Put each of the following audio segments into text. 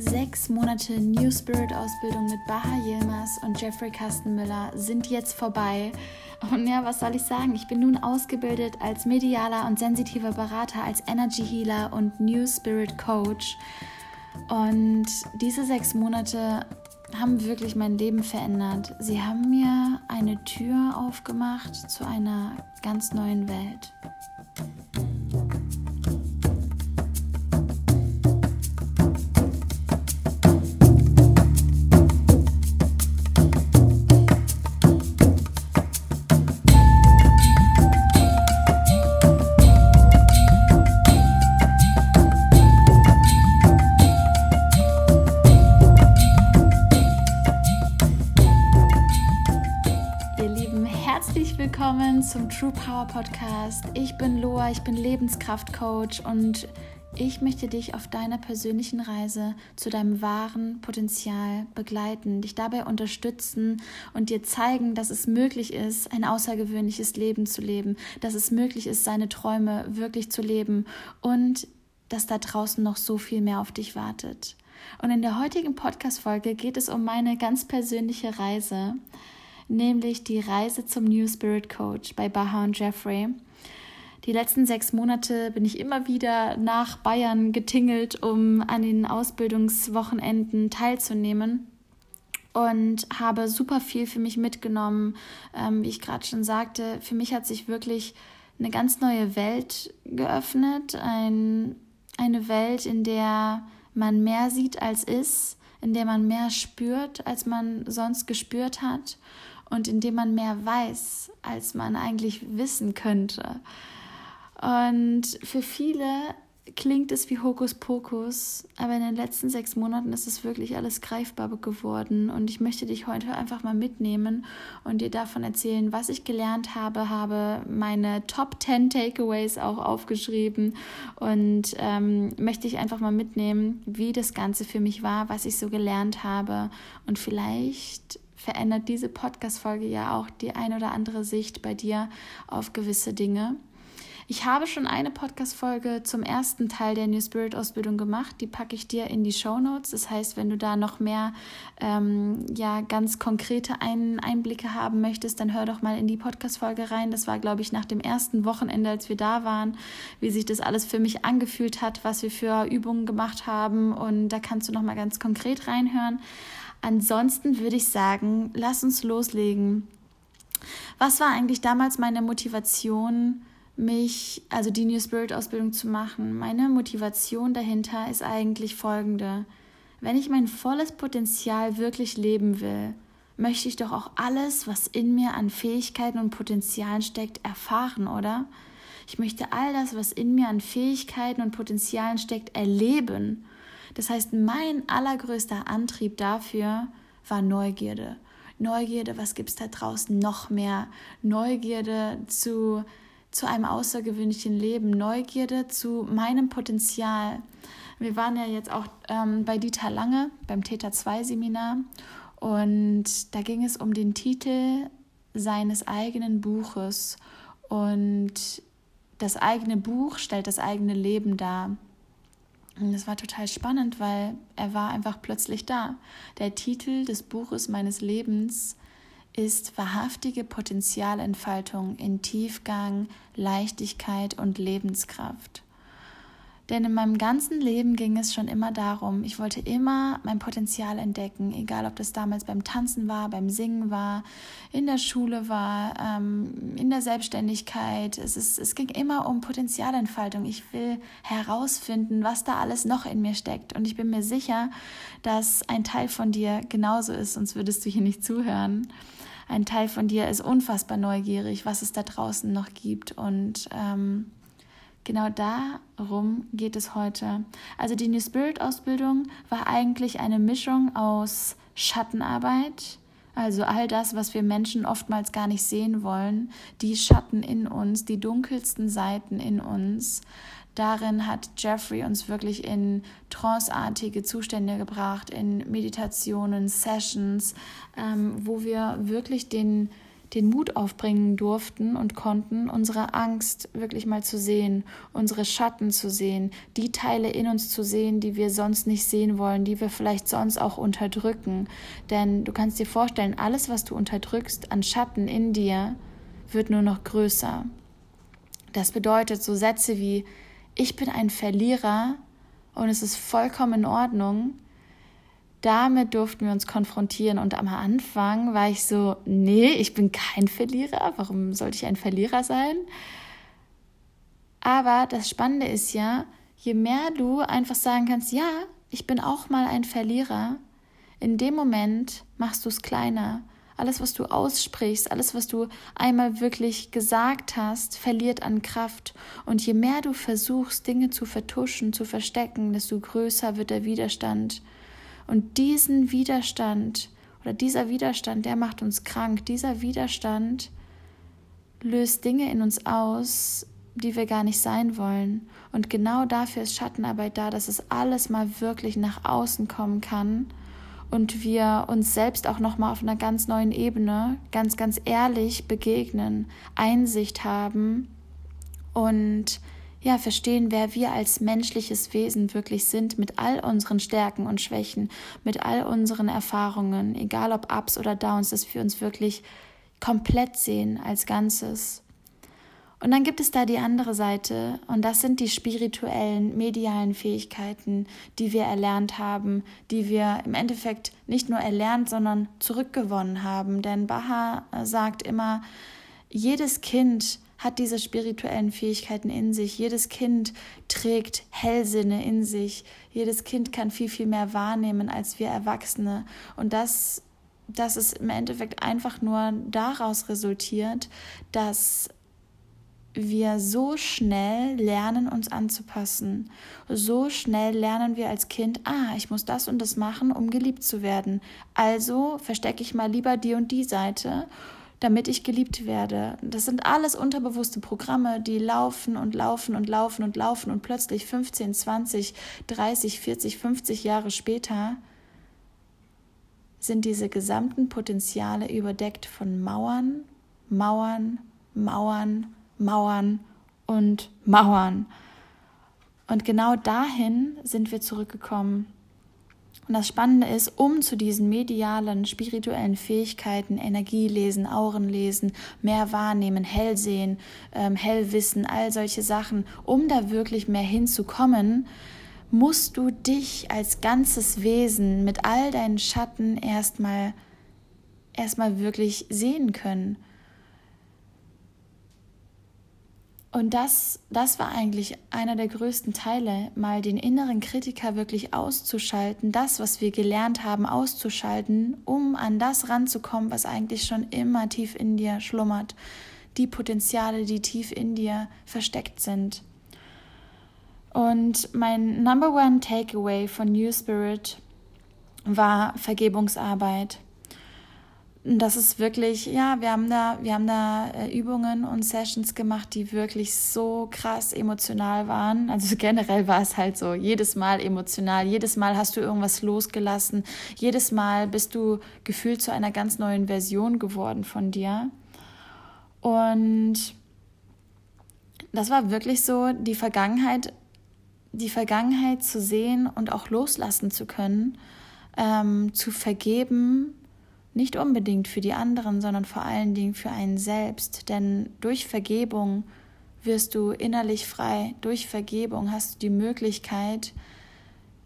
Sechs Monate New Spirit Ausbildung mit Baha Yilmaz und Jeffrey Kastenmüller sind jetzt vorbei. Und ja, was soll ich sagen? Ich bin nun ausgebildet als medialer und sensitiver Berater, als Energy Healer und New Spirit Coach. Und diese sechs Monate haben wirklich mein Leben verändert. Sie haben mir eine Tür aufgemacht zu einer ganz neuen Welt. True Power Podcast. Ich bin Loa, ich bin Lebenskraftcoach und ich möchte dich auf deiner persönlichen Reise zu deinem wahren Potenzial begleiten, dich dabei unterstützen und dir zeigen, dass es möglich ist, ein außergewöhnliches Leben zu leben, dass es möglich ist, seine Träume wirklich zu leben und dass da draußen noch so viel mehr auf dich wartet. Und in der heutigen Podcast-Folge geht es um meine ganz persönliche Reise nämlich die Reise zum New Spirit Coach bei Baha und Jeffrey. Die letzten sechs Monate bin ich immer wieder nach Bayern getingelt, um an den Ausbildungswochenenden teilzunehmen und habe super viel für mich mitgenommen. Ähm, wie ich gerade schon sagte, für mich hat sich wirklich eine ganz neue Welt geöffnet. Ein, eine Welt, in der man mehr sieht als ist, in der man mehr spürt, als man sonst gespürt hat und indem man mehr weiß, als man eigentlich wissen könnte. Und für viele klingt es wie Hokuspokus, aber in den letzten sechs Monaten ist es wirklich alles greifbar geworden. Und ich möchte dich heute einfach mal mitnehmen und dir davon erzählen, was ich gelernt habe, habe meine Top 10 Takeaways auch aufgeschrieben und ähm, möchte ich einfach mal mitnehmen, wie das Ganze für mich war, was ich so gelernt habe und vielleicht verändert diese Podcast-Folge ja auch die ein oder andere Sicht bei dir auf gewisse Dinge. Ich habe schon eine Podcast-Folge zum ersten Teil der New Spirit Ausbildung gemacht. Die packe ich dir in die Show Notes. Das heißt, wenn du da noch mehr, ähm, ja, ganz konkrete ein Einblicke haben möchtest, dann hör doch mal in die Podcast-Folge rein. Das war, glaube ich, nach dem ersten Wochenende, als wir da waren, wie sich das alles für mich angefühlt hat, was wir für Übungen gemacht haben. Und da kannst du noch mal ganz konkret reinhören. Ansonsten würde ich sagen, lass uns loslegen. Was war eigentlich damals meine Motivation, mich, also die New Spirit Ausbildung zu machen? Meine Motivation dahinter ist eigentlich folgende. Wenn ich mein volles Potenzial wirklich leben will, möchte ich doch auch alles, was in mir an Fähigkeiten und Potenzialen steckt, erfahren, oder? Ich möchte all das, was in mir an Fähigkeiten und Potenzialen steckt, erleben. Das heißt, mein allergrößter Antrieb dafür war Neugierde. Neugierde, was gibt es da draußen noch mehr? Neugierde zu, zu einem außergewöhnlichen Leben, Neugierde zu meinem Potenzial. Wir waren ja jetzt auch ähm, bei Dieter Lange beim Theta 2 Seminar und da ging es um den Titel seines eigenen Buches und das eigene Buch stellt das eigene Leben dar. Und das war total spannend, weil er war einfach plötzlich da. Der Titel des Buches meines Lebens ist wahrhaftige Potenzialentfaltung in Tiefgang, Leichtigkeit und Lebenskraft. Denn in meinem ganzen Leben ging es schon immer darum, ich wollte immer mein Potenzial entdecken, egal ob das damals beim Tanzen war, beim Singen war, in der Schule war, ähm, in der Selbstständigkeit. Es, ist, es ging immer um Potenzialentfaltung. Ich will herausfinden, was da alles noch in mir steckt. Und ich bin mir sicher, dass ein Teil von dir genauso ist, sonst würdest du hier nicht zuhören. Ein Teil von dir ist unfassbar neugierig, was es da draußen noch gibt. Und ähm, Genau darum geht es heute. Also die New Spirit Ausbildung war eigentlich eine Mischung aus Schattenarbeit, also all das, was wir Menschen oftmals gar nicht sehen wollen, die Schatten in uns, die dunkelsten Seiten in uns. Darin hat Jeffrey uns wirklich in tranceartige Zustände gebracht, in Meditationen, Sessions, ähm, wo wir wirklich den den Mut aufbringen durften und konnten, unsere Angst wirklich mal zu sehen, unsere Schatten zu sehen, die Teile in uns zu sehen, die wir sonst nicht sehen wollen, die wir vielleicht sonst auch unterdrücken. Denn du kannst dir vorstellen, alles, was du unterdrückst an Schatten in dir, wird nur noch größer. Das bedeutet so Sätze wie ich bin ein Verlierer und es ist vollkommen in Ordnung, damit durften wir uns konfrontieren. Und am Anfang war ich so, nee, ich bin kein Verlierer. Warum sollte ich ein Verlierer sein? Aber das Spannende ist ja, je mehr du einfach sagen kannst, ja, ich bin auch mal ein Verlierer, in dem Moment machst du es kleiner. Alles, was du aussprichst, alles, was du einmal wirklich gesagt hast, verliert an Kraft. Und je mehr du versuchst, Dinge zu vertuschen, zu verstecken, desto größer wird der Widerstand. Und diesen Widerstand oder dieser Widerstand, der macht uns krank. Dieser Widerstand löst Dinge in uns aus, die wir gar nicht sein wollen. Und genau dafür ist Schattenarbeit da, dass es alles mal wirklich nach außen kommen kann und wir uns selbst auch noch mal auf einer ganz neuen Ebene ganz ganz ehrlich begegnen, Einsicht haben und ja, verstehen, wer wir als menschliches Wesen wirklich sind, mit all unseren Stärken und Schwächen, mit all unseren Erfahrungen, egal ob Ups oder Downs, dass wir uns wirklich komplett sehen als Ganzes. Und dann gibt es da die andere Seite, und das sind die spirituellen, medialen Fähigkeiten, die wir erlernt haben, die wir im Endeffekt nicht nur erlernt, sondern zurückgewonnen haben. Denn Baha sagt immer, jedes Kind hat diese spirituellen Fähigkeiten in sich. Jedes Kind trägt Hellsinne in sich. Jedes Kind kann viel, viel mehr wahrnehmen als wir Erwachsene. Und das, das ist im Endeffekt einfach nur daraus resultiert, dass wir so schnell lernen, uns anzupassen. So schnell lernen wir als Kind, ah, ich muss das und das machen, um geliebt zu werden. Also verstecke ich mal lieber die und die Seite damit ich geliebt werde. Das sind alles unterbewusste Programme, die laufen und laufen und laufen und laufen und plötzlich 15, 20, 30, 40, 50 Jahre später sind diese gesamten Potenziale überdeckt von Mauern, Mauern, Mauern, Mauern und Mauern. Und genau dahin sind wir zurückgekommen. Und das Spannende ist, um zu diesen medialen, spirituellen Fähigkeiten, Energielesen, Aurenlesen, mehr wahrnehmen, Hellsehen, ähm, Hellwissen, all solche Sachen, um da wirklich mehr hinzukommen, musst du dich als ganzes Wesen mit all deinen Schatten erstmal erstmal wirklich sehen können. Und das, das war eigentlich einer der größten Teile, mal den inneren Kritiker wirklich auszuschalten, das, was wir gelernt haben, auszuschalten, um an das ranzukommen, was eigentlich schon immer tief in dir schlummert, die Potenziale, die tief in dir versteckt sind. Und mein Number One Takeaway von New Spirit war Vergebungsarbeit das ist wirklich, ja, wir haben da, wir haben da äh, Übungen und Sessions gemacht, die wirklich so krass emotional waren. Also generell war es halt so, jedes Mal emotional, jedes Mal hast du irgendwas losgelassen, jedes Mal bist du gefühlt zu einer ganz neuen Version geworden von dir. Und das war wirklich so, die Vergangenheit, die Vergangenheit zu sehen und auch loslassen zu können, ähm, zu vergeben nicht unbedingt für die anderen, sondern vor allen Dingen für einen selbst. Denn durch Vergebung wirst du innerlich frei. Durch Vergebung hast du die Möglichkeit,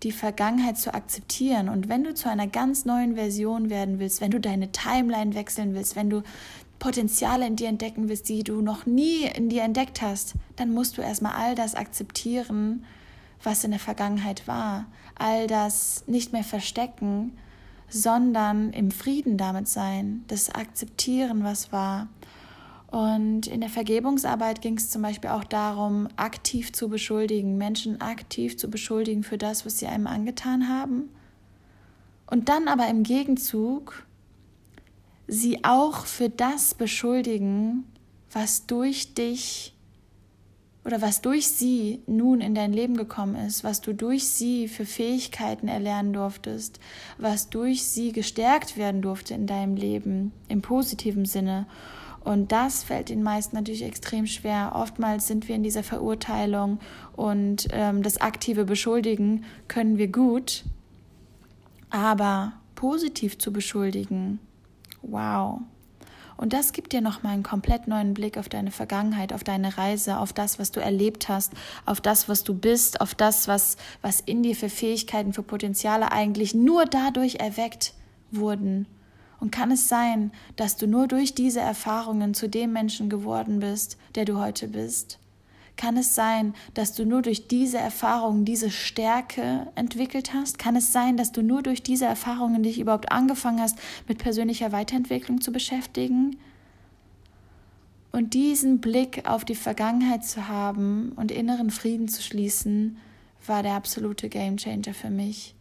die Vergangenheit zu akzeptieren. Und wenn du zu einer ganz neuen Version werden willst, wenn du deine Timeline wechseln willst, wenn du Potenziale in dir entdecken willst, die du noch nie in dir entdeckt hast, dann musst du erstmal all das akzeptieren, was in der Vergangenheit war. All das nicht mehr verstecken, sondern im Frieden damit sein, das Akzeptieren, was war. Und in der Vergebungsarbeit ging es zum Beispiel auch darum, aktiv zu beschuldigen, Menschen aktiv zu beschuldigen für das, was sie einem angetan haben. Und dann aber im Gegenzug sie auch für das beschuldigen, was durch dich oder was durch sie nun in dein Leben gekommen ist, was du durch sie für Fähigkeiten erlernen durftest, was durch sie gestärkt werden durfte in deinem Leben, im positiven Sinne. Und das fällt den meisten natürlich extrem schwer. Oftmals sind wir in dieser Verurteilung und ähm, das aktive Beschuldigen können wir gut, aber positiv zu beschuldigen, wow, und das gibt dir nochmal einen komplett neuen Blick auf deine Vergangenheit, auf deine Reise, auf das, was du erlebt hast, auf das, was du bist, auf das, was, was in dir für Fähigkeiten, für Potenziale eigentlich nur dadurch erweckt wurden. Und kann es sein, dass du nur durch diese Erfahrungen zu dem Menschen geworden bist, der du heute bist? Kann es sein, dass du nur durch diese Erfahrungen diese Stärke entwickelt hast? Kann es sein, dass du nur durch diese Erfahrungen dich überhaupt angefangen hast, mit persönlicher Weiterentwicklung zu beschäftigen? Und diesen Blick auf die Vergangenheit zu haben und inneren Frieden zu schließen, war der absolute Gamechanger für mich.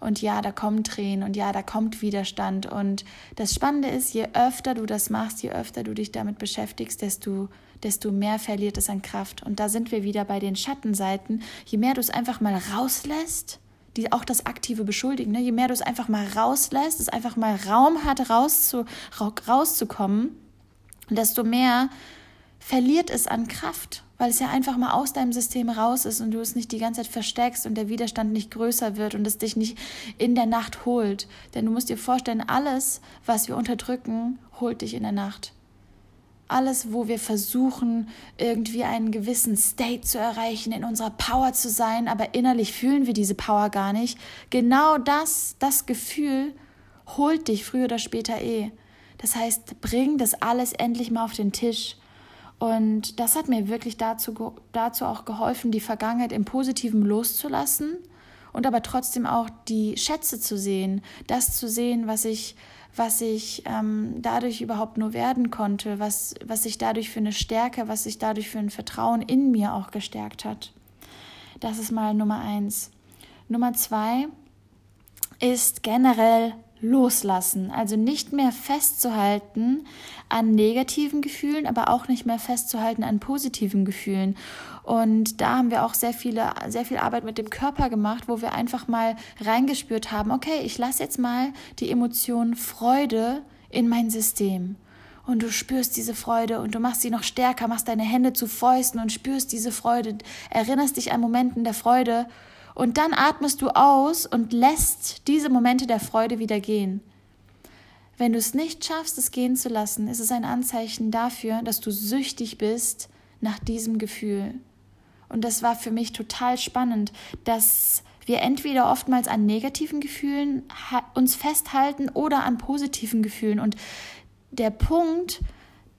Und ja, da kommen Tränen und ja, da kommt Widerstand. Und das Spannende ist, je öfter du das machst, je öfter du dich damit beschäftigst, desto desto mehr verliert es an Kraft. Und da sind wir wieder bei den Schattenseiten. Je mehr du es einfach mal rauslässt, die auch das aktive Beschuldigen, ne? je mehr du es einfach mal rauslässt, es einfach mal Raum hat, rauszu, rauszukommen, desto mehr verliert es an Kraft, weil es ja einfach mal aus deinem System raus ist und du es nicht die ganze Zeit versteckst und der Widerstand nicht größer wird und es dich nicht in der Nacht holt. Denn du musst dir vorstellen, alles, was wir unterdrücken, holt dich in der Nacht alles, wo wir versuchen, irgendwie einen gewissen State zu erreichen, in unserer Power zu sein, aber innerlich fühlen wir diese Power gar nicht. Genau das, das Gefühl holt dich früher oder später eh. Das heißt, bring das alles endlich mal auf den Tisch. Und das hat mir wirklich dazu, dazu auch geholfen, die Vergangenheit im Positiven loszulassen und aber trotzdem auch die Schätze zu sehen, das zu sehen, was ich was ich ähm, dadurch überhaupt nur werden konnte, was, was sich dadurch für eine Stärke, was sich dadurch für ein Vertrauen in mir auch gestärkt hat. Das ist mal Nummer eins. Nummer zwei ist generell loslassen, also nicht mehr festzuhalten an negativen Gefühlen, aber auch nicht mehr festzuhalten an positiven Gefühlen. Und da haben wir auch sehr viele, sehr viel Arbeit mit dem Körper gemacht, wo wir einfach mal reingespürt haben, okay, ich lasse jetzt mal die Emotion Freude in mein System. Und du spürst diese Freude und du machst sie noch stärker, machst deine Hände zu Fäusten und spürst diese Freude, erinnerst dich an Momenten der Freude und dann atmest du aus und lässt diese Momente der Freude wieder gehen. Wenn du es nicht schaffst, es gehen zu lassen, ist es ein Anzeichen dafür, dass du süchtig bist nach diesem Gefühl. Und das war für mich total spannend, dass wir entweder oftmals an negativen Gefühlen uns festhalten oder an positiven Gefühlen. Und der Punkt,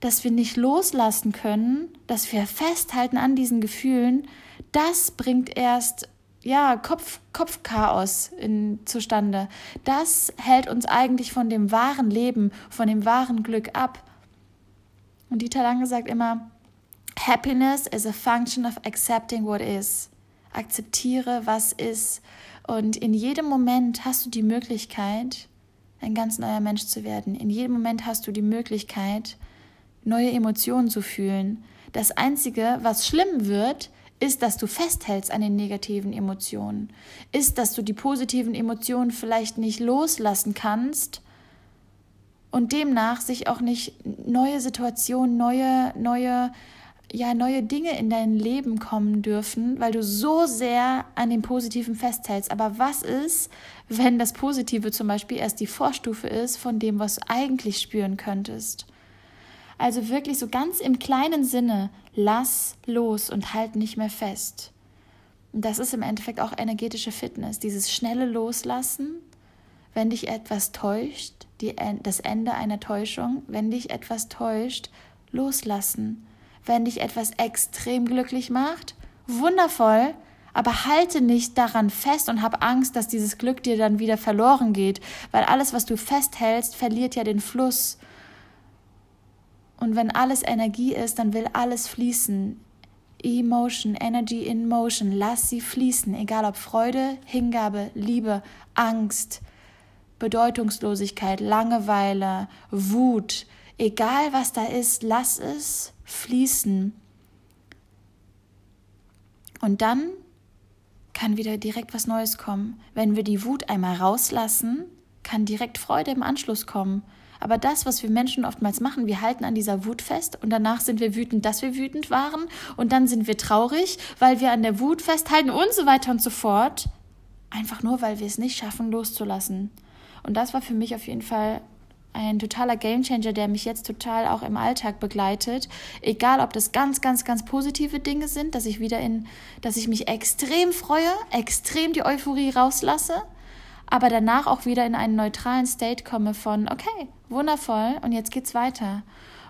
dass wir nicht loslassen können, dass wir festhalten an diesen Gefühlen, das bringt erst ja, Kopf, Kopfchaos in, zustande. Das hält uns eigentlich von dem wahren Leben, von dem wahren Glück ab. Und Dieter Lange sagt immer, Happiness is a function of accepting what is. Akzeptiere, was ist. Und in jedem Moment hast du die Möglichkeit, ein ganz neuer Mensch zu werden. In jedem Moment hast du die Möglichkeit, neue Emotionen zu fühlen. Das Einzige, was schlimm wird, ist, dass du festhältst an den negativen Emotionen. Ist, dass du die positiven Emotionen vielleicht nicht loslassen kannst und demnach sich auch nicht neue Situationen, neue, neue ja neue Dinge in dein Leben kommen dürfen, weil du so sehr an dem Positiven festhältst. Aber was ist, wenn das Positive zum Beispiel erst die Vorstufe ist von dem, was du eigentlich spüren könntest? Also wirklich so ganz im kleinen Sinne, lass los und halt nicht mehr fest. Und das ist im Endeffekt auch energetische Fitness, dieses schnelle Loslassen, wenn dich etwas täuscht, die, das Ende einer Täuschung, wenn dich etwas täuscht, loslassen wenn dich etwas extrem glücklich macht, wundervoll, aber halte nicht daran fest und hab Angst, dass dieses Glück dir dann wieder verloren geht, weil alles, was du festhältst, verliert ja den Fluss. Und wenn alles Energie ist, dann will alles fließen. Emotion, Energy in Motion, lass sie fließen, egal ob Freude, Hingabe, Liebe, Angst, Bedeutungslosigkeit, Langeweile, Wut, egal was da ist, lass es fließen. Und dann kann wieder direkt was Neues kommen. Wenn wir die Wut einmal rauslassen, kann direkt Freude im Anschluss kommen. Aber das, was wir Menschen oftmals machen, wir halten an dieser Wut fest und danach sind wir wütend, dass wir wütend waren und dann sind wir traurig, weil wir an der Wut festhalten und so weiter und so fort. Einfach nur, weil wir es nicht schaffen, loszulassen. Und das war für mich auf jeden Fall ein totaler Gamechanger, der mich jetzt total auch im Alltag begleitet. Egal, ob das ganz, ganz, ganz positive Dinge sind, dass ich wieder in, dass ich mich extrem freue, extrem die Euphorie rauslasse, aber danach auch wieder in einen neutralen State komme von, okay, wundervoll und jetzt geht's weiter.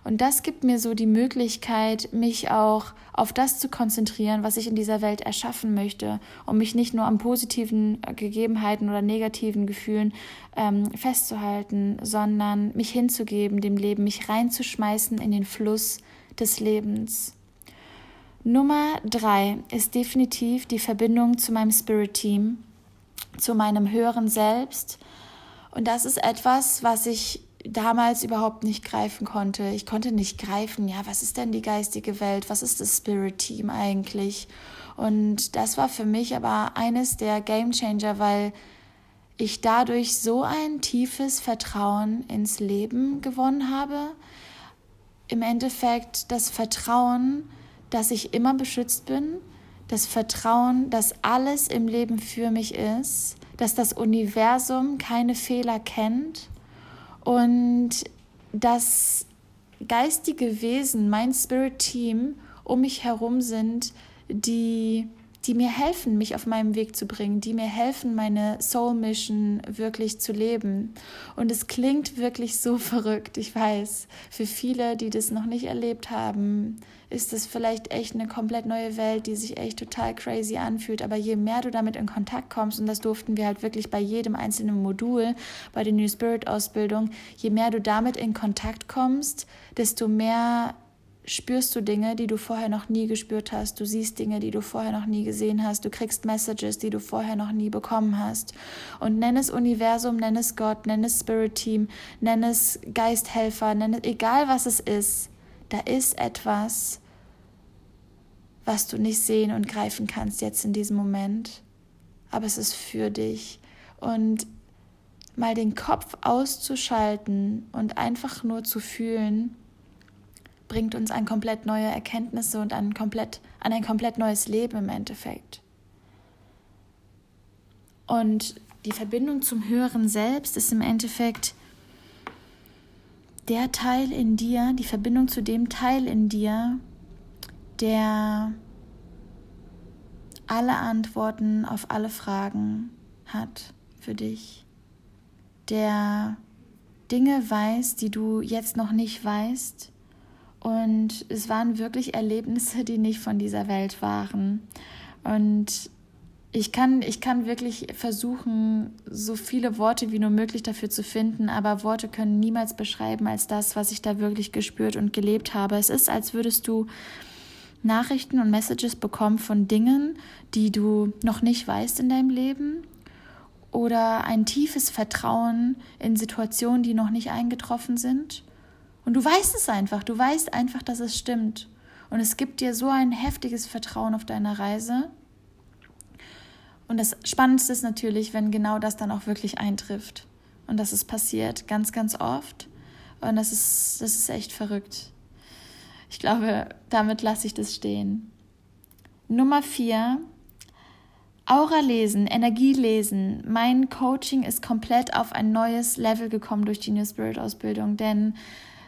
Und das gibt mir so die Möglichkeit, mich auch auf das zu konzentrieren, was ich in dieser Welt erschaffen möchte, um mich nicht nur an positiven äh, Gegebenheiten oder negativen Gefühlen ähm, festzuhalten, sondern mich hinzugeben dem Leben, mich reinzuschmeißen in den Fluss des Lebens. Nummer drei ist definitiv die Verbindung zu meinem Spirit Team, zu meinem höheren Selbst. Und das ist etwas, was ich damals überhaupt nicht greifen konnte. Ich konnte nicht greifen, ja, was ist denn die geistige Welt? Was ist das Spirit Team eigentlich? Und das war für mich aber eines der Game Changer, weil ich dadurch so ein tiefes Vertrauen ins Leben gewonnen habe. Im Endeffekt das Vertrauen, dass ich immer beschützt bin, das Vertrauen, dass alles im Leben für mich ist, dass das Universum keine Fehler kennt und das geistige Wesen, mein Spirit Team um mich herum sind, die die mir helfen, mich auf meinem Weg zu bringen, die mir helfen, meine Soul Mission wirklich zu leben. Und es klingt wirklich so verrückt, ich weiß. Für viele, die das noch nicht erlebt haben, ist das vielleicht echt eine komplett neue Welt, die sich echt total crazy anfühlt. Aber je mehr du damit in Kontakt kommst, und das durften wir halt wirklich bei jedem einzelnen Modul, bei der New Spirit Ausbildung, je mehr du damit in Kontakt kommst, desto mehr spürst du Dinge, die du vorher noch nie gespürt hast. Du siehst Dinge, die du vorher noch nie gesehen hast. Du kriegst Messages, die du vorher noch nie bekommen hast. Und nenn es Universum, nenn es Gott, nenn es Spirit Team, nenn es Geisthelfer, nenn es, egal was es ist. Da ist etwas, was du nicht sehen und greifen kannst jetzt in diesem Moment. Aber es ist für dich. Und mal den Kopf auszuschalten und einfach nur zu fühlen, bringt uns an komplett neue Erkenntnisse und an, komplett, an ein komplett neues Leben im Endeffekt. Und die Verbindung zum höheren Selbst ist im Endeffekt der Teil in dir, die Verbindung zu dem Teil in dir, der alle Antworten auf alle Fragen hat für dich, der Dinge weiß, die du jetzt noch nicht weißt, und es waren wirklich Erlebnisse, die nicht von dieser Welt waren. Und ich kann, ich kann wirklich versuchen, so viele Worte wie nur möglich dafür zu finden, aber Worte können niemals beschreiben als das, was ich da wirklich gespürt und gelebt habe. Es ist, als würdest du Nachrichten und Messages bekommen von Dingen, die du noch nicht weißt in deinem Leben oder ein tiefes Vertrauen in Situationen, die noch nicht eingetroffen sind und du weißt es einfach, du weißt einfach, dass es stimmt. Und es gibt dir so ein heftiges Vertrauen auf deiner Reise. Und das Spannendste ist natürlich, wenn genau das dann auch wirklich eintrifft. Und das ist passiert ganz, ganz oft. Und das ist, das ist echt verrückt. Ich glaube, damit lasse ich das stehen. Nummer vier, Aura lesen, Energie lesen. Mein Coaching ist komplett auf ein neues Level gekommen durch die New Spirit Ausbildung, denn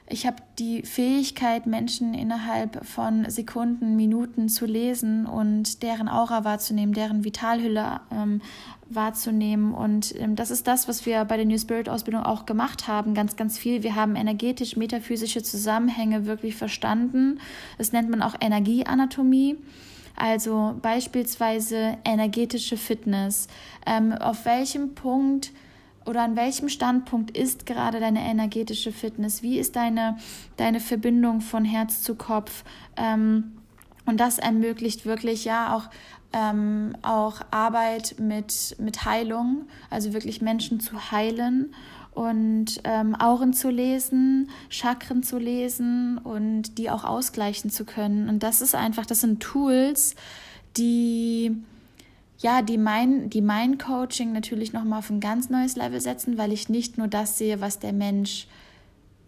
ich habe die Fähigkeit, Menschen innerhalb von Sekunden, Minuten zu lesen und deren Aura wahrzunehmen, deren Vitalhülle ähm, wahrzunehmen. Und ähm, das ist das, was wir bei der New Spirit Ausbildung auch gemacht haben, ganz, ganz viel. Wir haben energetisch, metaphysische Zusammenhänge wirklich verstanden. Das nennt man auch Energieanatomie. Also beispielsweise energetische Fitness. Ähm, auf welchem Punkt oder an welchem Standpunkt ist gerade deine energetische Fitness? Wie ist deine, deine Verbindung von Herz zu Kopf? Ähm, und das ermöglicht wirklich ja auch, ähm, auch Arbeit mit, mit Heilung, also wirklich Menschen zu heilen und ähm, Auren zu lesen, Chakren zu lesen und die auch ausgleichen zu können. Und das ist einfach, das sind Tools, die ja, die mein, die mein Coaching natürlich nochmal auf ein ganz neues Level setzen, weil ich nicht nur das sehe, was der Mensch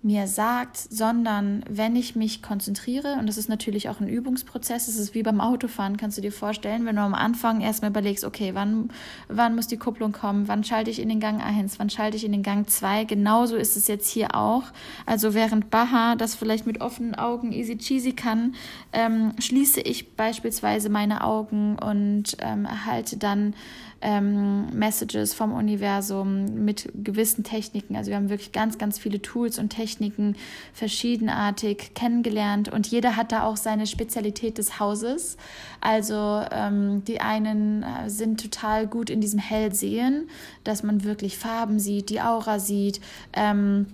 mir sagt, sondern wenn ich mich konzentriere, und das ist natürlich auch ein Übungsprozess, das ist wie beim Autofahren, kannst du dir vorstellen, wenn du am Anfang erstmal überlegst, okay, wann, wann muss die Kupplung kommen, wann schalte ich in den Gang 1, wann schalte ich in den Gang 2, genauso ist es jetzt hier auch. Also während Baha das vielleicht mit offenen Augen easy cheesy kann, ähm, schließe ich beispielsweise meine Augen und ähm, erhalte dann ähm, Messages vom Universum mit gewissen Techniken. Also wir haben wirklich ganz, ganz viele Tools und Techniken verschiedenartig kennengelernt und jeder hat da auch seine Spezialität des Hauses. Also ähm, die einen äh, sind total gut in diesem Hellsehen, dass man wirklich Farben sieht, die Aura sieht. Ähm,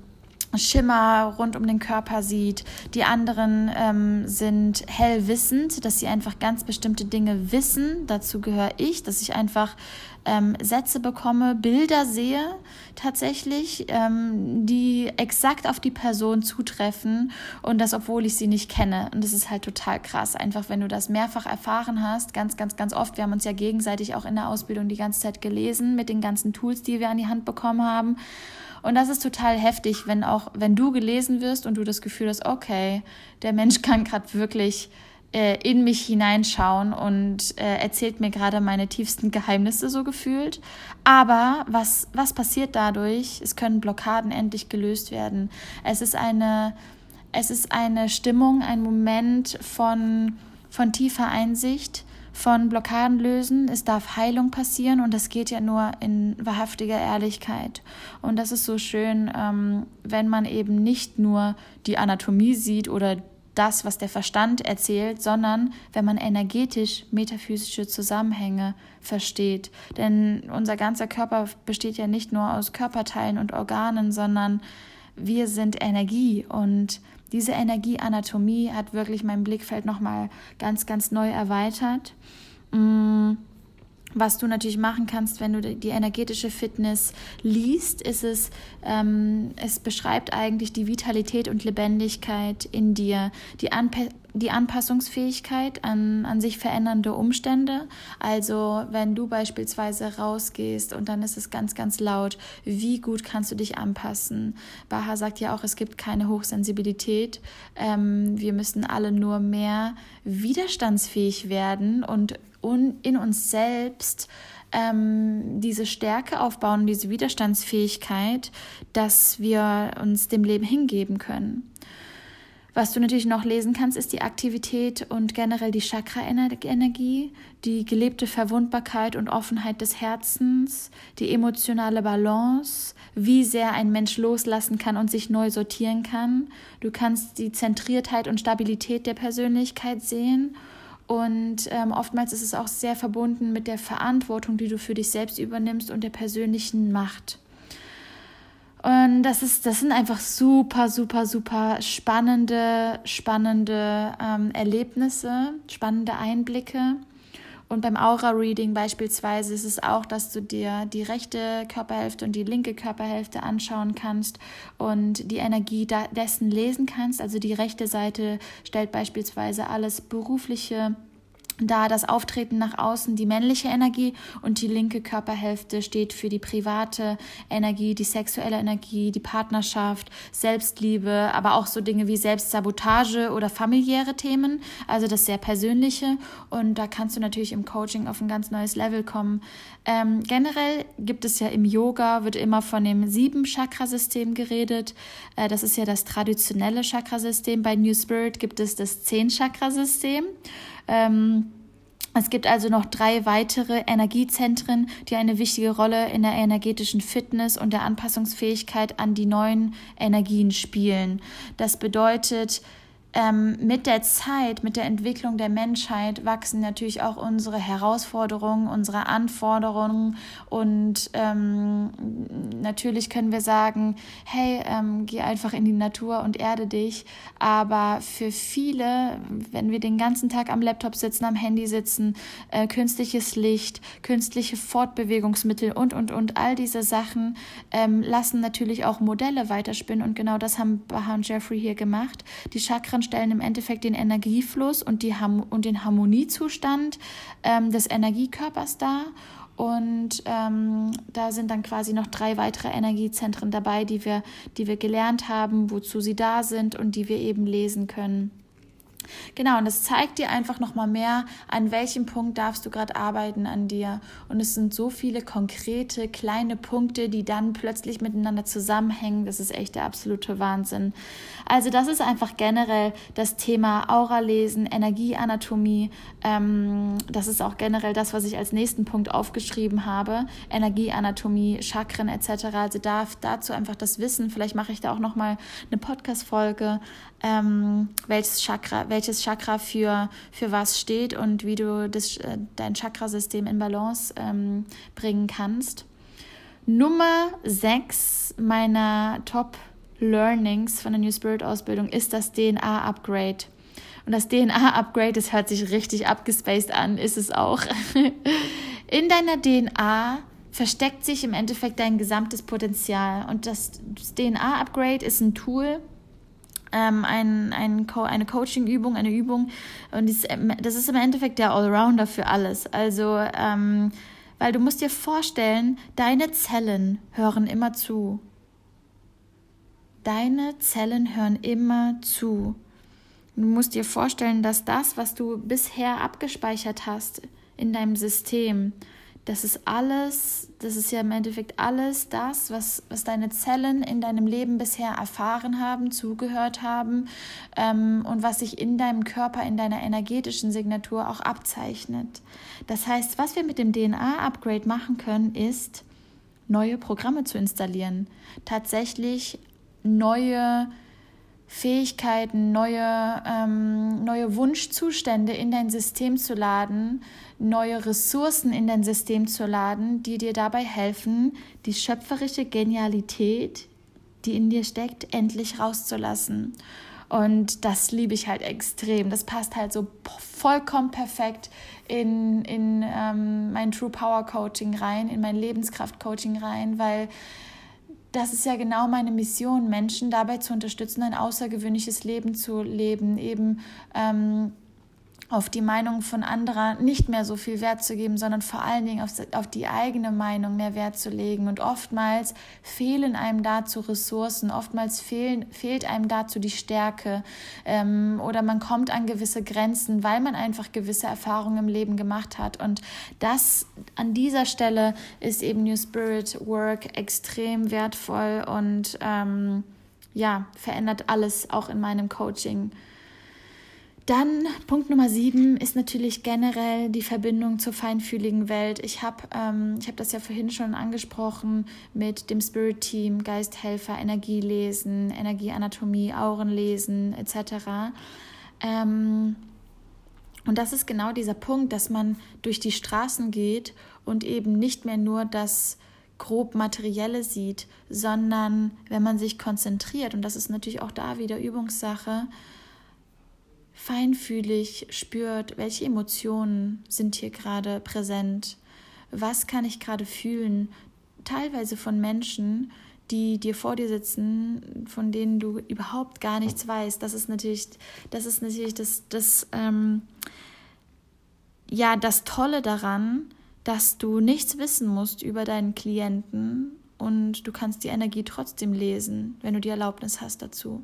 Schimmer rund um den Körper sieht. Die anderen ähm, sind hellwissend, dass sie einfach ganz bestimmte Dinge wissen. Dazu gehöre ich, dass ich einfach ähm, Sätze bekomme, Bilder sehe tatsächlich, ähm, die exakt auf die Person zutreffen und das, obwohl ich sie nicht kenne. Und das ist halt total krass. Einfach, wenn du das mehrfach erfahren hast, ganz, ganz, ganz oft. Wir haben uns ja gegenseitig auch in der Ausbildung die ganze Zeit gelesen mit den ganzen Tools, die wir an die Hand bekommen haben. Und das ist total heftig, wenn auch, wenn du gelesen wirst und du das Gefühl hast, okay, der Mensch kann gerade wirklich äh, in mich hineinschauen und äh, erzählt mir gerade meine tiefsten Geheimnisse so gefühlt. Aber was, was passiert dadurch? Es können Blockaden endlich gelöst werden. Es ist eine, es ist eine Stimmung, ein Moment von, von tiefer Einsicht von Blockaden lösen. Es darf Heilung passieren und das geht ja nur in wahrhaftiger Ehrlichkeit. Und das ist so schön, ähm, wenn man eben nicht nur die Anatomie sieht oder das, was der Verstand erzählt, sondern wenn man energetisch metaphysische Zusammenhänge versteht. Denn unser ganzer Körper besteht ja nicht nur aus Körperteilen und Organen, sondern wir sind Energie und diese Energieanatomie hat wirklich mein Blickfeld nochmal ganz, ganz neu erweitert. Mm, was du natürlich machen kannst, wenn du die energetische Fitness liest, ist es, ähm, es beschreibt eigentlich die Vitalität und Lebendigkeit in dir, die, Anpa die Anpassungsfähigkeit an, an sich verändernde Umstände. Also wenn du beispielsweise rausgehst und dann ist es ganz, ganz laut, wie gut kannst du dich anpassen? Baha sagt ja auch, es gibt keine Hochsensibilität. Ähm, wir müssen alle nur mehr widerstandsfähig werden und in uns selbst ähm, diese Stärke aufbauen, diese Widerstandsfähigkeit, dass wir uns dem Leben hingeben können. Was du natürlich noch lesen kannst, ist die Aktivität und generell die Chakra-Energie, die gelebte Verwundbarkeit und Offenheit des Herzens, die emotionale Balance, wie sehr ein Mensch loslassen kann und sich neu sortieren kann. Du kannst die Zentriertheit und Stabilität der Persönlichkeit sehen und ähm, oftmals ist es auch sehr verbunden mit der Verantwortung, die du für dich selbst übernimmst und der persönlichen Macht. Und das ist, das sind einfach super, super, super spannende, spannende ähm, Erlebnisse, spannende Einblicke. Und beim Aura-Reading beispielsweise ist es auch, dass du dir die rechte Körperhälfte und die linke Körperhälfte anschauen kannst und die Energie dessen lesen kannst. Also die rechte Seite stellt beispielsweise alles berufliche da das Auftreten nach außen die männliche Energie und die linke Körperhälfte steht für die private Energie, die sexuelle Energie, die Partnerschaft, Selbstliebe, aber auch so Dinge wie Selbstsabotage oder familiäre Themen, also das sehr persönliche und da kannst du natürlich im Coaching auf ein ganz neues Level kommen. Ähm, generell gibt es ja im Yoga, wird immer von dem Sieben-Chakra-System geredet, äh, das ist ja das traditionelle Chakrasystem. Bei New Spirit gibt es das Zehn-Chakra-System. Ähm, es gibt also noch drei weitere Energiezentren, die eine wichtige Rolle in der energetischen Fitness und der Anpassungsfähigkeit an die neuen Energien spielen. Das bedeutet, ähm, mit der Zeit, mit der Entwicklung der Menschheit wachsen natürlich auch unsere Herausforderungen, unsere Anforderungen und ähm, natürlich können wir sagen, hey, ähm, geh einfach in die Natur und erde dich. Aber für viele, wenn wir den ganzen Tag am Laptop sitzen, am Handy sitzen, äh, künstliches Licht, künstliche Fortbewegungsmittel und, und, und, all diese Sachen ähm, lassen natürlich auch Modelle weiterspinnen und genau das haben Baha und Jeffrey hier gemacht. Die Chakren stellen im Endeffekt den Energiefluss und, die und den Harmoniezustand ähm, des Energiekörpers dar. Und ähm, da sind dann quasi noch drei weitere Energiezentren dabei, die wir, die wir gelernt haben, wozu sie da sind und die wir eben lesen können. Genau, und das zeigt dir einfach nochmal mehr, an welchem Punkt darfst du gerade arbeiten an dir. Und es sind so viele konkrete, kleine Punkte, die dann plötzlich miteinander zusammenhängen. Das ist echt der absolute Wahnsinn. Also das ist einfach generell das Thema Aura-Lesen, Energieanatomie. Ähm, das ist auch generell das, was ich als nächsten Punkt aufgeschrieben habe. Energieanatomie, Chakren etc. Also darf dazu einfach das Wissen. Vielleicht mache ich da auch nochmal eine Podcast-Folge ähm, welches Chakra, welches Chakra für, für was steht und wie du das, äh, dein Chakrasystem in Balance ähm, bringen kannst. Nummer 6 meiner Top Learnings von der New Spirit Ausbildung ist das DNA Upgrade. Und das DNA Upgrade, das hört sich richtig abgespaced an, ist es auch. In deiner DNA versteckt sich im Endeffekt dein gesamtes Potenzial. Und das, das DNA Upgrade ist ein Tool, ähm, ein, ein Co eine Coaching-Übung, eine Übung. Und das, das, ist im Endeffekt der Allrounder für alles. Also, ähm, weil du musst dir vorstellen, deine Zellen hören immer zu. Deine Zellen hören immer zu. Du musst dir vorstellen, dass das, was du bisher abgespeichert hast in deinem System, das ist alles, das ist ja im Endeffekt alles das, was, was deine Zellen in deinem Leben bisher erfahren haben, zugehört haben ähm, und was sich in deinem Körper, in deiner energetischen Signatur auch abzeichnet. Das heißt, was wir mit dem DNA-Upgrade machen können, ist, neue Programme zu installieren, tatsächlich neue Fähigkeiten, neue, ähm, neue Wunschzustände in dein System zu laden, neue Ressourcen in dein System zu laden, die dir dabei helfen, die schöpferische Genialität, die in dir steckt, endlich rauszulassen. Und das liebe ich halt extrem. Das passt halt so vollkommen perfekt in, in ähm, mein True Power Coaching rein, in mein Lebenskraft Coaching rein, weil das ist ja genau meine Mission, Menschen dabei zu unterstützen, ein außergewöhnliches Leben zu leben, eben ähm, auf die Meinung von anderen nicht mehr so viel Wert zu geben, sondern vor allen Dingen auf, auf die eigene Meinung mehr Wert zu legen. Und oftmals fehlen einem dazu Ressourcen, oftmals fehlen, fehlt einem dazu die Stärke ähm, oder man kommt an gewisse Grenzen, weil man einfach gewisse Erfahrungen im Leben gemacht hat. Und das an dieser Stelle ist eben New Spirit Work extrem wertvoll und ähm, ja, verändert alles auch in meinem Coaching. Dann Punkt Nummer sieben ist natürlich generell die Verbindung zur feinfühligen Welt. Ich habe ähm, hab das ja vorhin schon angesprochen mit dem Spirit Team, Geisthelfer, Energielesen, Energieanatomie, Aurenlesen etc. Ähm, und das ist genau dieser Punkt, dass man durch die Straßen geht und eben nicht mehr nur das grob Materielle sieht, sondern wenn man sich konzentriert, und das ist natürlich auch da wieder Übungssache, feinfühlig spürt, welche Emotionen sind hier gerade präsent, was kann ich gerade fühlen, teilweise von Menschen, die dir vor dir sitzen, von denen du überhaupt gar nichts weißt. Das ist natürlich, das ist natürlich das, das, ähm, ja, das Tolle daran, dass du nichts wissen musst über deinen Klienten und du kannst die Energie trotzdem lesen, wenn du die Erlaubnis hast dazu.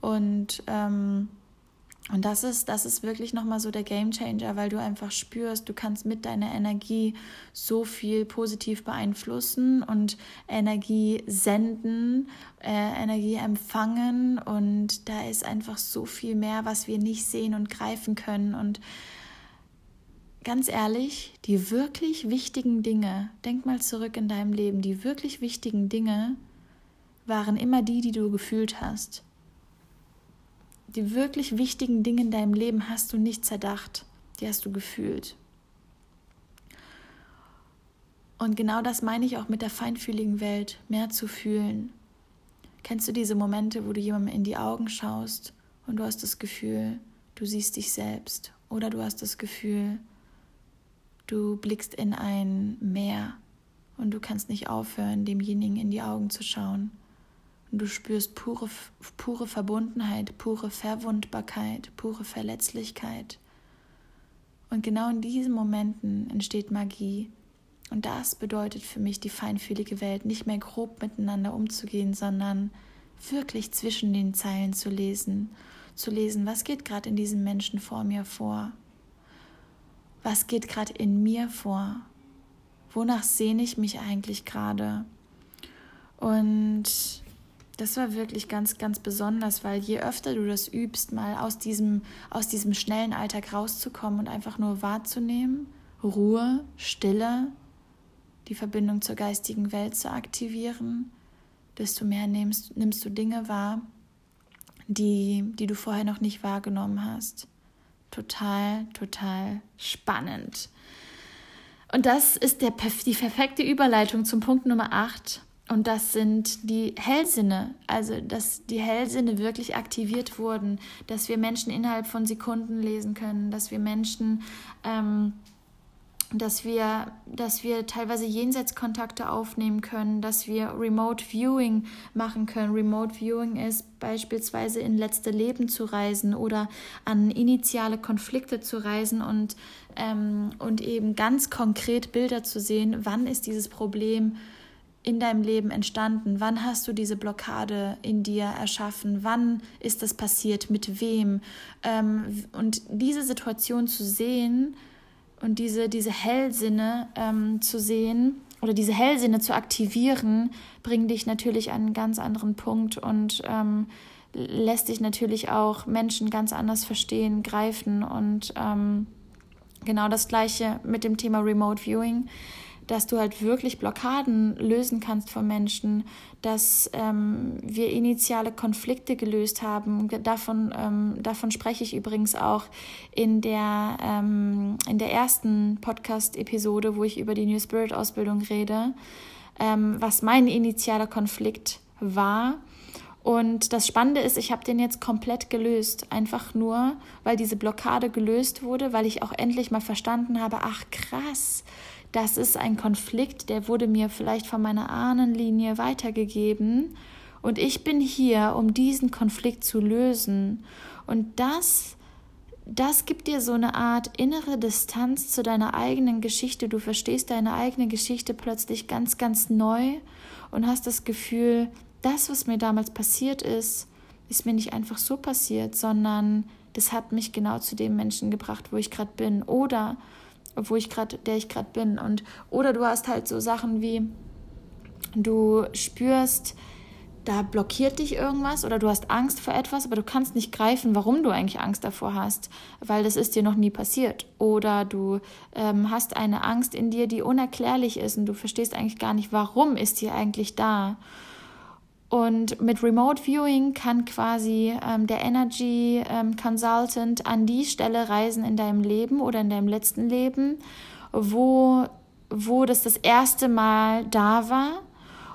Und ähm, und das ist, das ist wirklich nochmal so der Game Changer, weil du einfach spürst, du kannst mit deiner Energie so viel positiv beeinflussen und Energie senden, äh, Energie empfangen. Und da ist einfach so viel mehr, was wir nicht sehen und greifen können. Und ganz ehrlich, die wirklich wichtigen Dinge, denk mal zurück in deinem Leben, die wirklich wichtigen Dinge waren immer die, die du gefühlt hast die wirklich wichtigen Dinge in deinem Leben hast du nicht zerdacht, die hast du gefühlt. Und genau das meine ich auch mit der feinfühligen Welt, mehr zu fühlen. Kennst du diese Momente, wo du jemandem in die Augen schaust und du hast das Gefühl, du siehst dich selbst oder du hast das Gefühl, du blickst in ein Meer und du kannst nicht aufhören, demjenigen in die Augen zu schauen. Und du spürst pure, pure Verbundenheit, pure Verwundbarkeit, pure Verletzlichkeit. Und genau in diesen Momenten entsteht Magie. Und das bedeutet für mich die feinfühlige Welt, nicht mehr grob miteinander umzugehen, sondern wirklich zwischen den Zeilen zu lesen, zu lesen, was geht gerade in diesem Menschen vor mir vor? Was geht gerade in mir vor? Wonach sehne ich mich eigentlich gerade? Und das war wirklich ganz, ganz besonders, weil je öfter du das übst, mal aus diesem, aus diesem schnellen Alltag rauszukommen und einfach nur wahrzunehmen, Ruhe, Stille, die Verbindung zur geistigen Welt zu aktivieren, desto mehr nimmst, nimmst du Dinge wahr, die, die du vorher noch nicht wahrgenommen hast. Total, total spannend. Und das ist der, die perfekte Überleitung zum Punkt Nummer 8. Und das sind die Hellsinne, also dass die Hellsinne wirklich aktiviert wurden, dass wir Menschen innerhalb von Sekunden lesen können, dass wir Menschen ähm, dass wir, dass wir teilweise Jenseitskontakte aufnehmen können, dass wir Remote Viewing machen können. Remote Viewing ist beispielsweise in letzte Leben zu reisen oder an initiale Konflikte zu reisen und, ähm, und eben ganz konkret Bilder zu sehen, wann ist dieses Problem in deinem Leben entstanden? Wann hast du diese Blockade in dir erschaffen? Wann ist das passiert? Mit wem? Ähm, und diese Situation zu sehen, und diese, diese Hellsinne ähm, zu sehen oder diese Hellsinne zu aktivieren, bringt dich natürlich an einen ganz anderen Punkt und ähm, lässt dich natürlich auch Menschen ganz anders verstehen, greifen. Und ähm, genau das gleiche mit dem Thema Remote Viewing dass du halt wirklich Blockaden lösen kannst von Menschen, dass ähm, wir initiale Konflikte gelöst haben. Davon, ähm, davon spreche ich übrigens auch in der, ähm, in der ersten Podcast-Episode, wo ich über die New Spirit-Ausbildung rede, ähm, was mein initialer Konflikt war. Und das Spannende ist, ich habe den jetzt komplett gelöst. Einfach nur, weil diese Blockade gelöst wurde, weil ich auch endlich mal verstanden habe, ach krass, das ist ein Konflikt, der wurde mir vielleicht von meiner Ahnenlinie weitergegeben und ich bin hier, um diesen Konflikt zu lösen. Und das, das gibt dir so eine Art innere Distanz zu deiner eigenen Geschichte. Du verstehst deine eigene Geschichte plötzlich ganz, ganz neu und hast das Gefühl, das, was mir damals passiert ist, ist mir nicht einfach so passiert, sondern das hat mich genau zu dem Menschen gebracht, wo ich gerade bin. Oder wo ich gerade, der ich gerade bin. Und oder du hast halt so Sachen wie du spürst, da blockiert dich irgendwas oder du hast Angst vor etwas, aber du kannst nicht greifen, warum du eigentlich Angst davor hast, weil das ist dir noch nie passiert. Oder du ähm, hast eine Angst in dir, die unerklärlich ist und du verstehst eigentlich gar nicht, warum ist die eigentlich da. Und mit Remote Viewing kann quasi ähm, der Energy ähm, Consultant an die Stelle reisen in deinem Leben oder in deinem letzten Leben, wo, wo das das erste Mal da war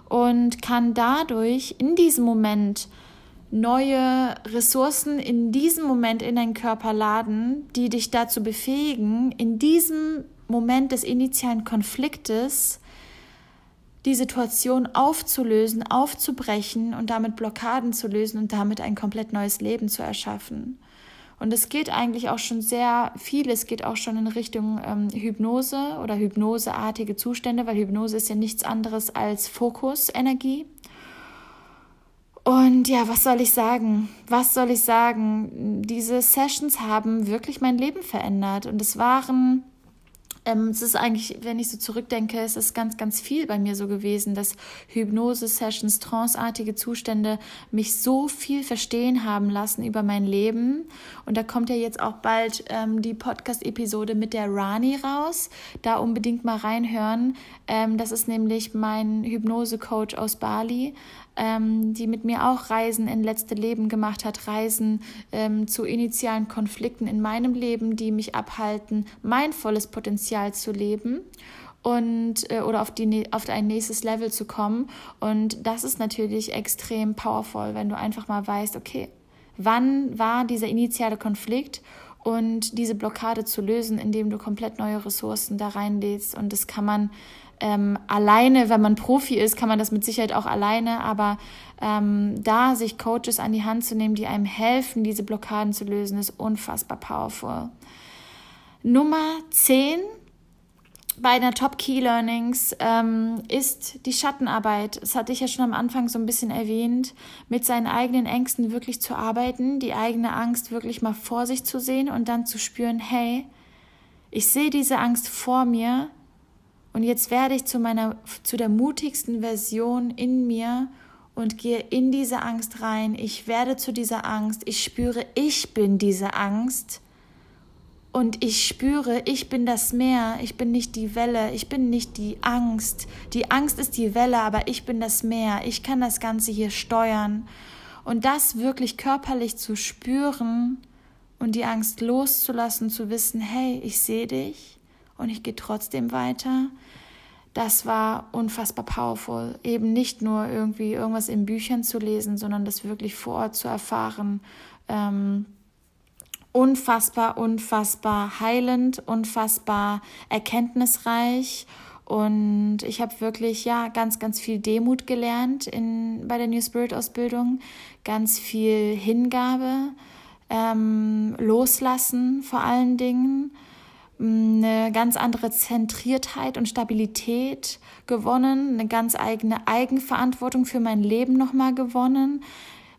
und kann dadurch in diesem Moment neue Ressourcen in diesem Moment in deinen Körper laden, die dich dazu befähigen, in diesem Moment des initialen Konfliktes die Situation aufzulösen, aufzubrechen und damit Blockaden zu lösen und damit ein komplett neues Leben zu erschaffen. Und es geht eigentlich auch schon sehr viel, es geht auch schon in Richtung ähm, Hypnose oder hypnoseartige Zustände, weil Hypnose ist ja nichts anderes als Fokusenergie. Und ja, was soll ich sagen? Was soll ich sagen? Diese Sessions haben wirklich mein Leben verändert und es waren ähm, es ist eigentlich, wenn ich so zurückdenke, es ist ganz, ganz viel bei mir so gewesen, dass Hypnose-Sessions, tranceartige Zustände mich so viel verstehen haben lassen über mein Leben. Und da kommt ja jetzt auch bald ähm, die Podcast-Episode mit der Rani raus. Da unbedingt mal reinhören. Ähm, das ist nämlich mein Hypnose-Coach aus Bali ähm, die mit mir auch Reisen in letzte Leben gemacht hat, Reisen ähm, zu initialen Konflikten in meinem Leben, die mich abhalten, mein volles Potenzial zu leben und äh, oder auf, die, auf ein nächstes Level zu kommen. Und das ist natürlich extrem powerful, wenn du einfach mal weißt, okay, wann war dieser initiale Konflikt und diese Blockade zu lösen, indem du komplett neue Ressourcen da reinlädst. Und das kann man ähm, alleine, wenn man Profi ist, kann man das mit Sicherheit auch alleine, aber ähm, da sich Coaches an die Hand zu nehmen, die einem helfen, diese Blockaden zu lösen, ist unfassbar powerful. Nummer 10 bei der Top Key Learnings ähm, ist die Schattenarbeit. Das hatte ich ja schon am Anfang so ein bisschen erwähnt, mit seinen eigenen Ängsten wirklich zu arbeiten, die eigene Angst wirklich mal vor sich zu sehen und dann zu spüren, hey, ich sehe diese Angst vor mir und jetzt werde ich zu meiner, zu der mutigsten Version in mir und gehe in diese Angst rein. Ich werde zu dieser Angst. Ich spüre, ich bin diese Angst und ich spüre, ich bin das Meer, ich bin nicht die Welle, ich bin nicht die Angst. Die Angst ist die Welle, aber ich bin das Meer. Ich kann das Ganze hier steuern. Und das wirklich körperlich zu spüren und die Angst loszulassen, zu wissen, hey, ich sehe dich und ich gehe trotzdem weiter, das war unfassbar powerful. Eben nicht nur irgendwie irgendwas in Büchern zu lesen, sondern das wirklich vor Ort zu erfahren. Ähm, unfassbar, unfassbar heilend, unfassbar erkenntnisreich. Und ich habe wirklich ja ganz, ganz viel Demut gelernt in, bei der New Spirit Ausbildung, ganz viel Hingabe, ähm, Loslassen vor allen Dingen, eine ganz andere Zentriertheit und Stabilität gewonnen, eine ganz eigene Eigenverantwortung für mein Leben nochmal gewonnen,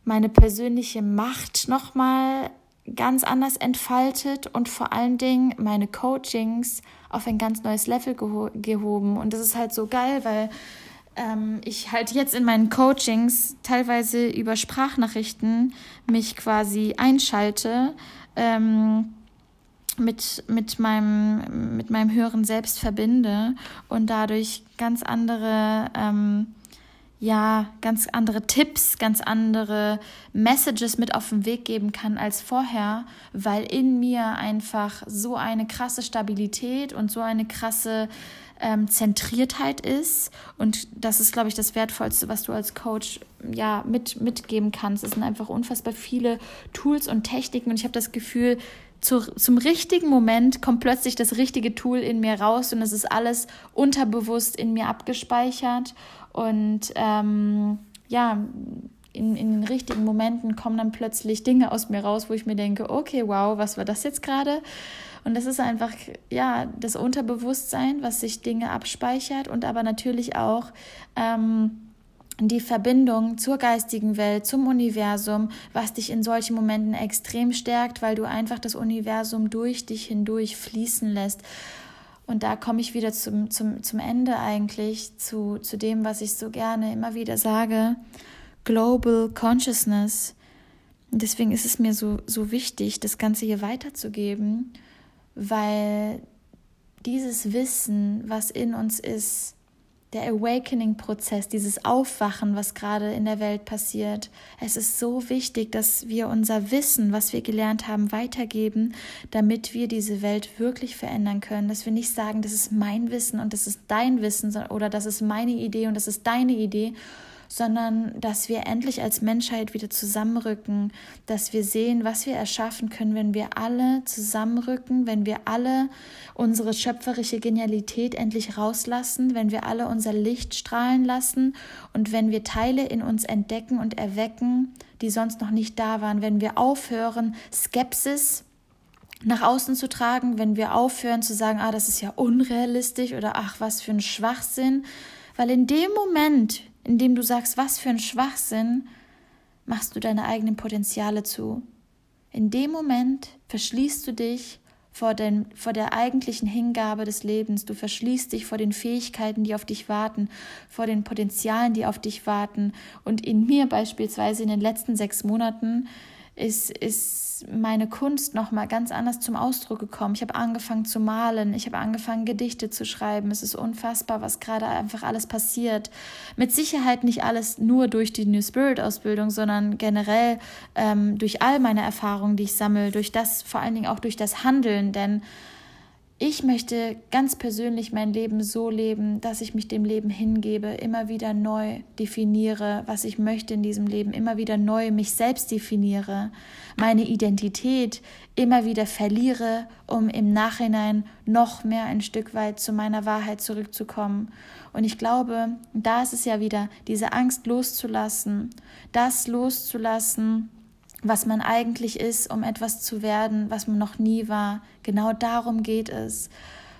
meine persönliche Macht nochmal ganz anders entfaltet und vor allen Dingen meine Coachings auf ein ganz neues Level geho gehoben. Und das ist halt so geil, weil ähm, ich halt jetzt in meinen Coachings teilweise über Sprachnachrichten mich quasi einschalte. Ähm, mit, mit, meinem, mit meinem höheren Selbst verbinde und dadurch ganz andere ähm, ja, ganz andere Tipps, ganz andere Messages mit auf den Weg geben kann als vorher, weil in mir einfach so eine krasse Stabilität und so eine krasse ähm, Zentriertheit ist. Und das ist, glaube ich, das Wertvollste, was du als Coach ja mit, mitgeben kannst. Es sind einfach unfassbar viele Tools und Techniken. Und ich habe das Gefühl, zu, zum richtigen Moment kommt plötzlich das richtige Tool in mir raus und es ist alles unterbewusst in mir abgespeichert. Und ähm, ja, in, in den richtigen Momenten kommen dann plötzlich Dinge aus mir raus, wo ich mir denke, okay, wow, was war das jetzt gerade? Und das ist einfach, ja, das Unterbewusstsein, was sich Dinge abspeichert und aber natürlich auch ähm, die Verbindung zur geistigen Welt, zum Universum, was dich in solchen Momenten extrem stärkt, weil du einfach das Universum durch dich hindurch fließen lässt. Und da komme ich wieder zum, zum, zum Ende eigentlich, zu, zu dem, was ich so gerne immer wieder sage. Global Consciousness. Deswegen ist es mir so, so wichtig, das Ganze hier weiterzugeben, weil dieses Wissen, was in uns ist, der Awakening-Prozess, dieses Aufwachen, was gerade in der Welt passiert. Es ist so wichtig, dass wir unser Wissen, was wir gelernt haben, weitergeben, damit wir diese Welt wirklich verändern können. Dass wir nicht sagen, das ist mein Wissen und das ist dein Wissen oder das ist meine Idee und das ist deine Idee, sondern dass wir endlich als Menschheit wieder zusammenrücken, dass wir sehen, was wir erschaffen können, wenn wir alle zusammenrücken, wenn wir alle unsere schöpferische Genialität endlich rauslassen, wenn wir alle unser Licht strahlen lassen und wenn wir Teile in uns entdecken und erwecken, die sonst noch nicht da waren, wenn wir aufhören, Skepsis nach außen zu tragen, wenn wir aufhören zu sagen, ah, das ist ja unrealistisch oder ach, was für ein Schwachsinn, weil in dem Moment, indem du sagst, was für ein Schwachsinn, machst du deine eigenen Potenziale zu. In dem Moment verschließt du dich vor, den, vor der eigentlichen Hingabe des Lebens. Du verschließt dich vor den Fähigkeiten, die auf dich warten, vor den Potenzialen, die auf dich warten. Und in mir beispielsweise in den letzten sechs Monaten ist, ist meine Kunst nochmal ganz anders zum Ausdruck gekommen. Ich habe angefangen zu malen, ich habe angefangen, Gedichte zu schreiben. Es ist unfassbar, was gerade einfach alles passiert. Mit Sicherheit nicht alles nur durch die New Spirit-Ausbildung, sondern generell ähm, durch all meine Erfahrungen, die ich sammle, durch das, vor allen Dingen auch durch das Handeln, denn ich möchte ganz persönlich mein Leben so leben, dass ich mich dem Leben hingebe, immer wieder neu definiere, was ich möchte in diesem Leben, immer wieder neu mich selbst definiere, meine Identität immer wieder verliere, um im Nachhinein noch mehr ein Stück weit zu meiner Wahrheit zurückzukommen. Und ich glaube, da ist es ja wieder, diese Angst loszulassen, das loszulassen, was man eigentlich ist, um etwas zu werden, was man noch nie war. Genau darum geht es.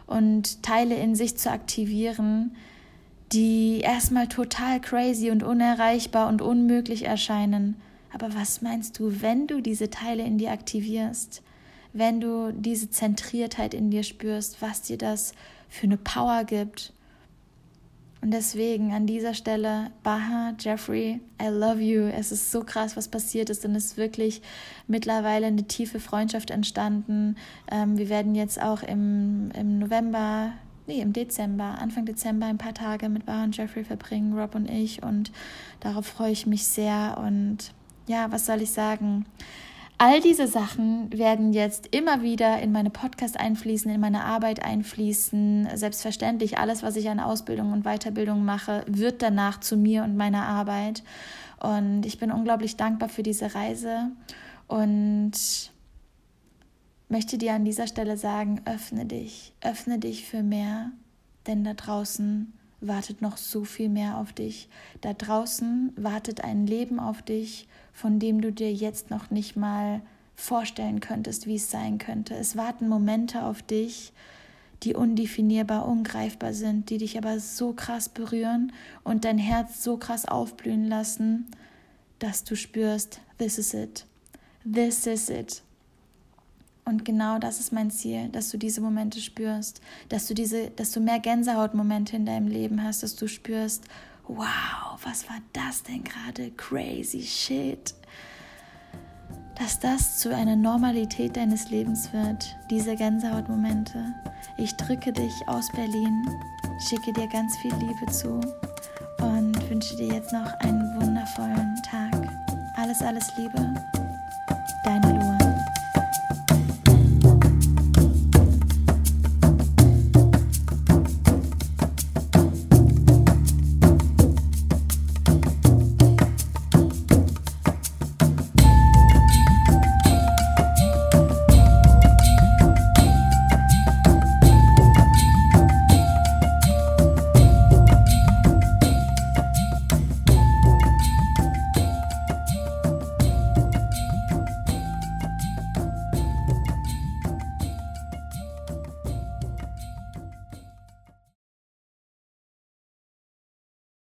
Und Teile in sich zu aktivieren, die erstmal total crazy und unerreichbar und unmöglich erscheinen. Aber was meinst du, wenn du diese Teile in dir aktivierst? Wenn du diese Zentriertheit in dir spürst, was dir das für eine Power gibt, und deswegen an dieser Stelle, Baha, Jeffrey, I love you. Es ist so krass, was passiert ist und es ist wirklich mittlerweile eine tiefe Freundschaft entstanden. Ähm, wir werden jetzt auch im, im November, nee, im Dezember, Anfang Dezember ein paar Tage mit Baha und Jeffrey verbringen, Rob und ich. Und darauf freue ich mich sehr. Und ja, was soll ich sagen? All diese Sachen werden jetzt immer wieder in meine Podcast einfließen, in meine Arbeit einfließen. Selbstverständlich, alles, was ich an Ausbildung und Weiterbildung mache, wird danach zu mir und meiner Arbeit. Und ich bin unglaublich dankbar für diese Reise und möchte dir an dieser Stelle sagen, öffne dich, öffne dich für mehr, denn da draußen wartet noch so viel mehr auf dich. Da draußen wartet ein Leben auf dich, von dem du dir jetzt noch nicht mal vorstellen könntest, wie es sein könnte. Es warten Momente auf dich, die undefinierbar, ungreifbar sind, die dich aber so krass berühren und dein Herz so krass aufblühen lassen, dass du spürst, this is it, this is it. Und genau das ist mein Ziel, dass du diese Momente spürst, dass du diese, dass du mehr Gänsehautmomente in deinem Leben hast, dass du spürst, wow, was war das denn gerade? Crazy shit. Dass das zu einer Normalität deines Lebens wird, diese Gänsehautmomente. Ich drücke dich aus Berlin, schicke dir ganz viel Liebe zu und wünsche dir jetzt noch einen wundervollen Tag. Alles, alles Liebe. Deine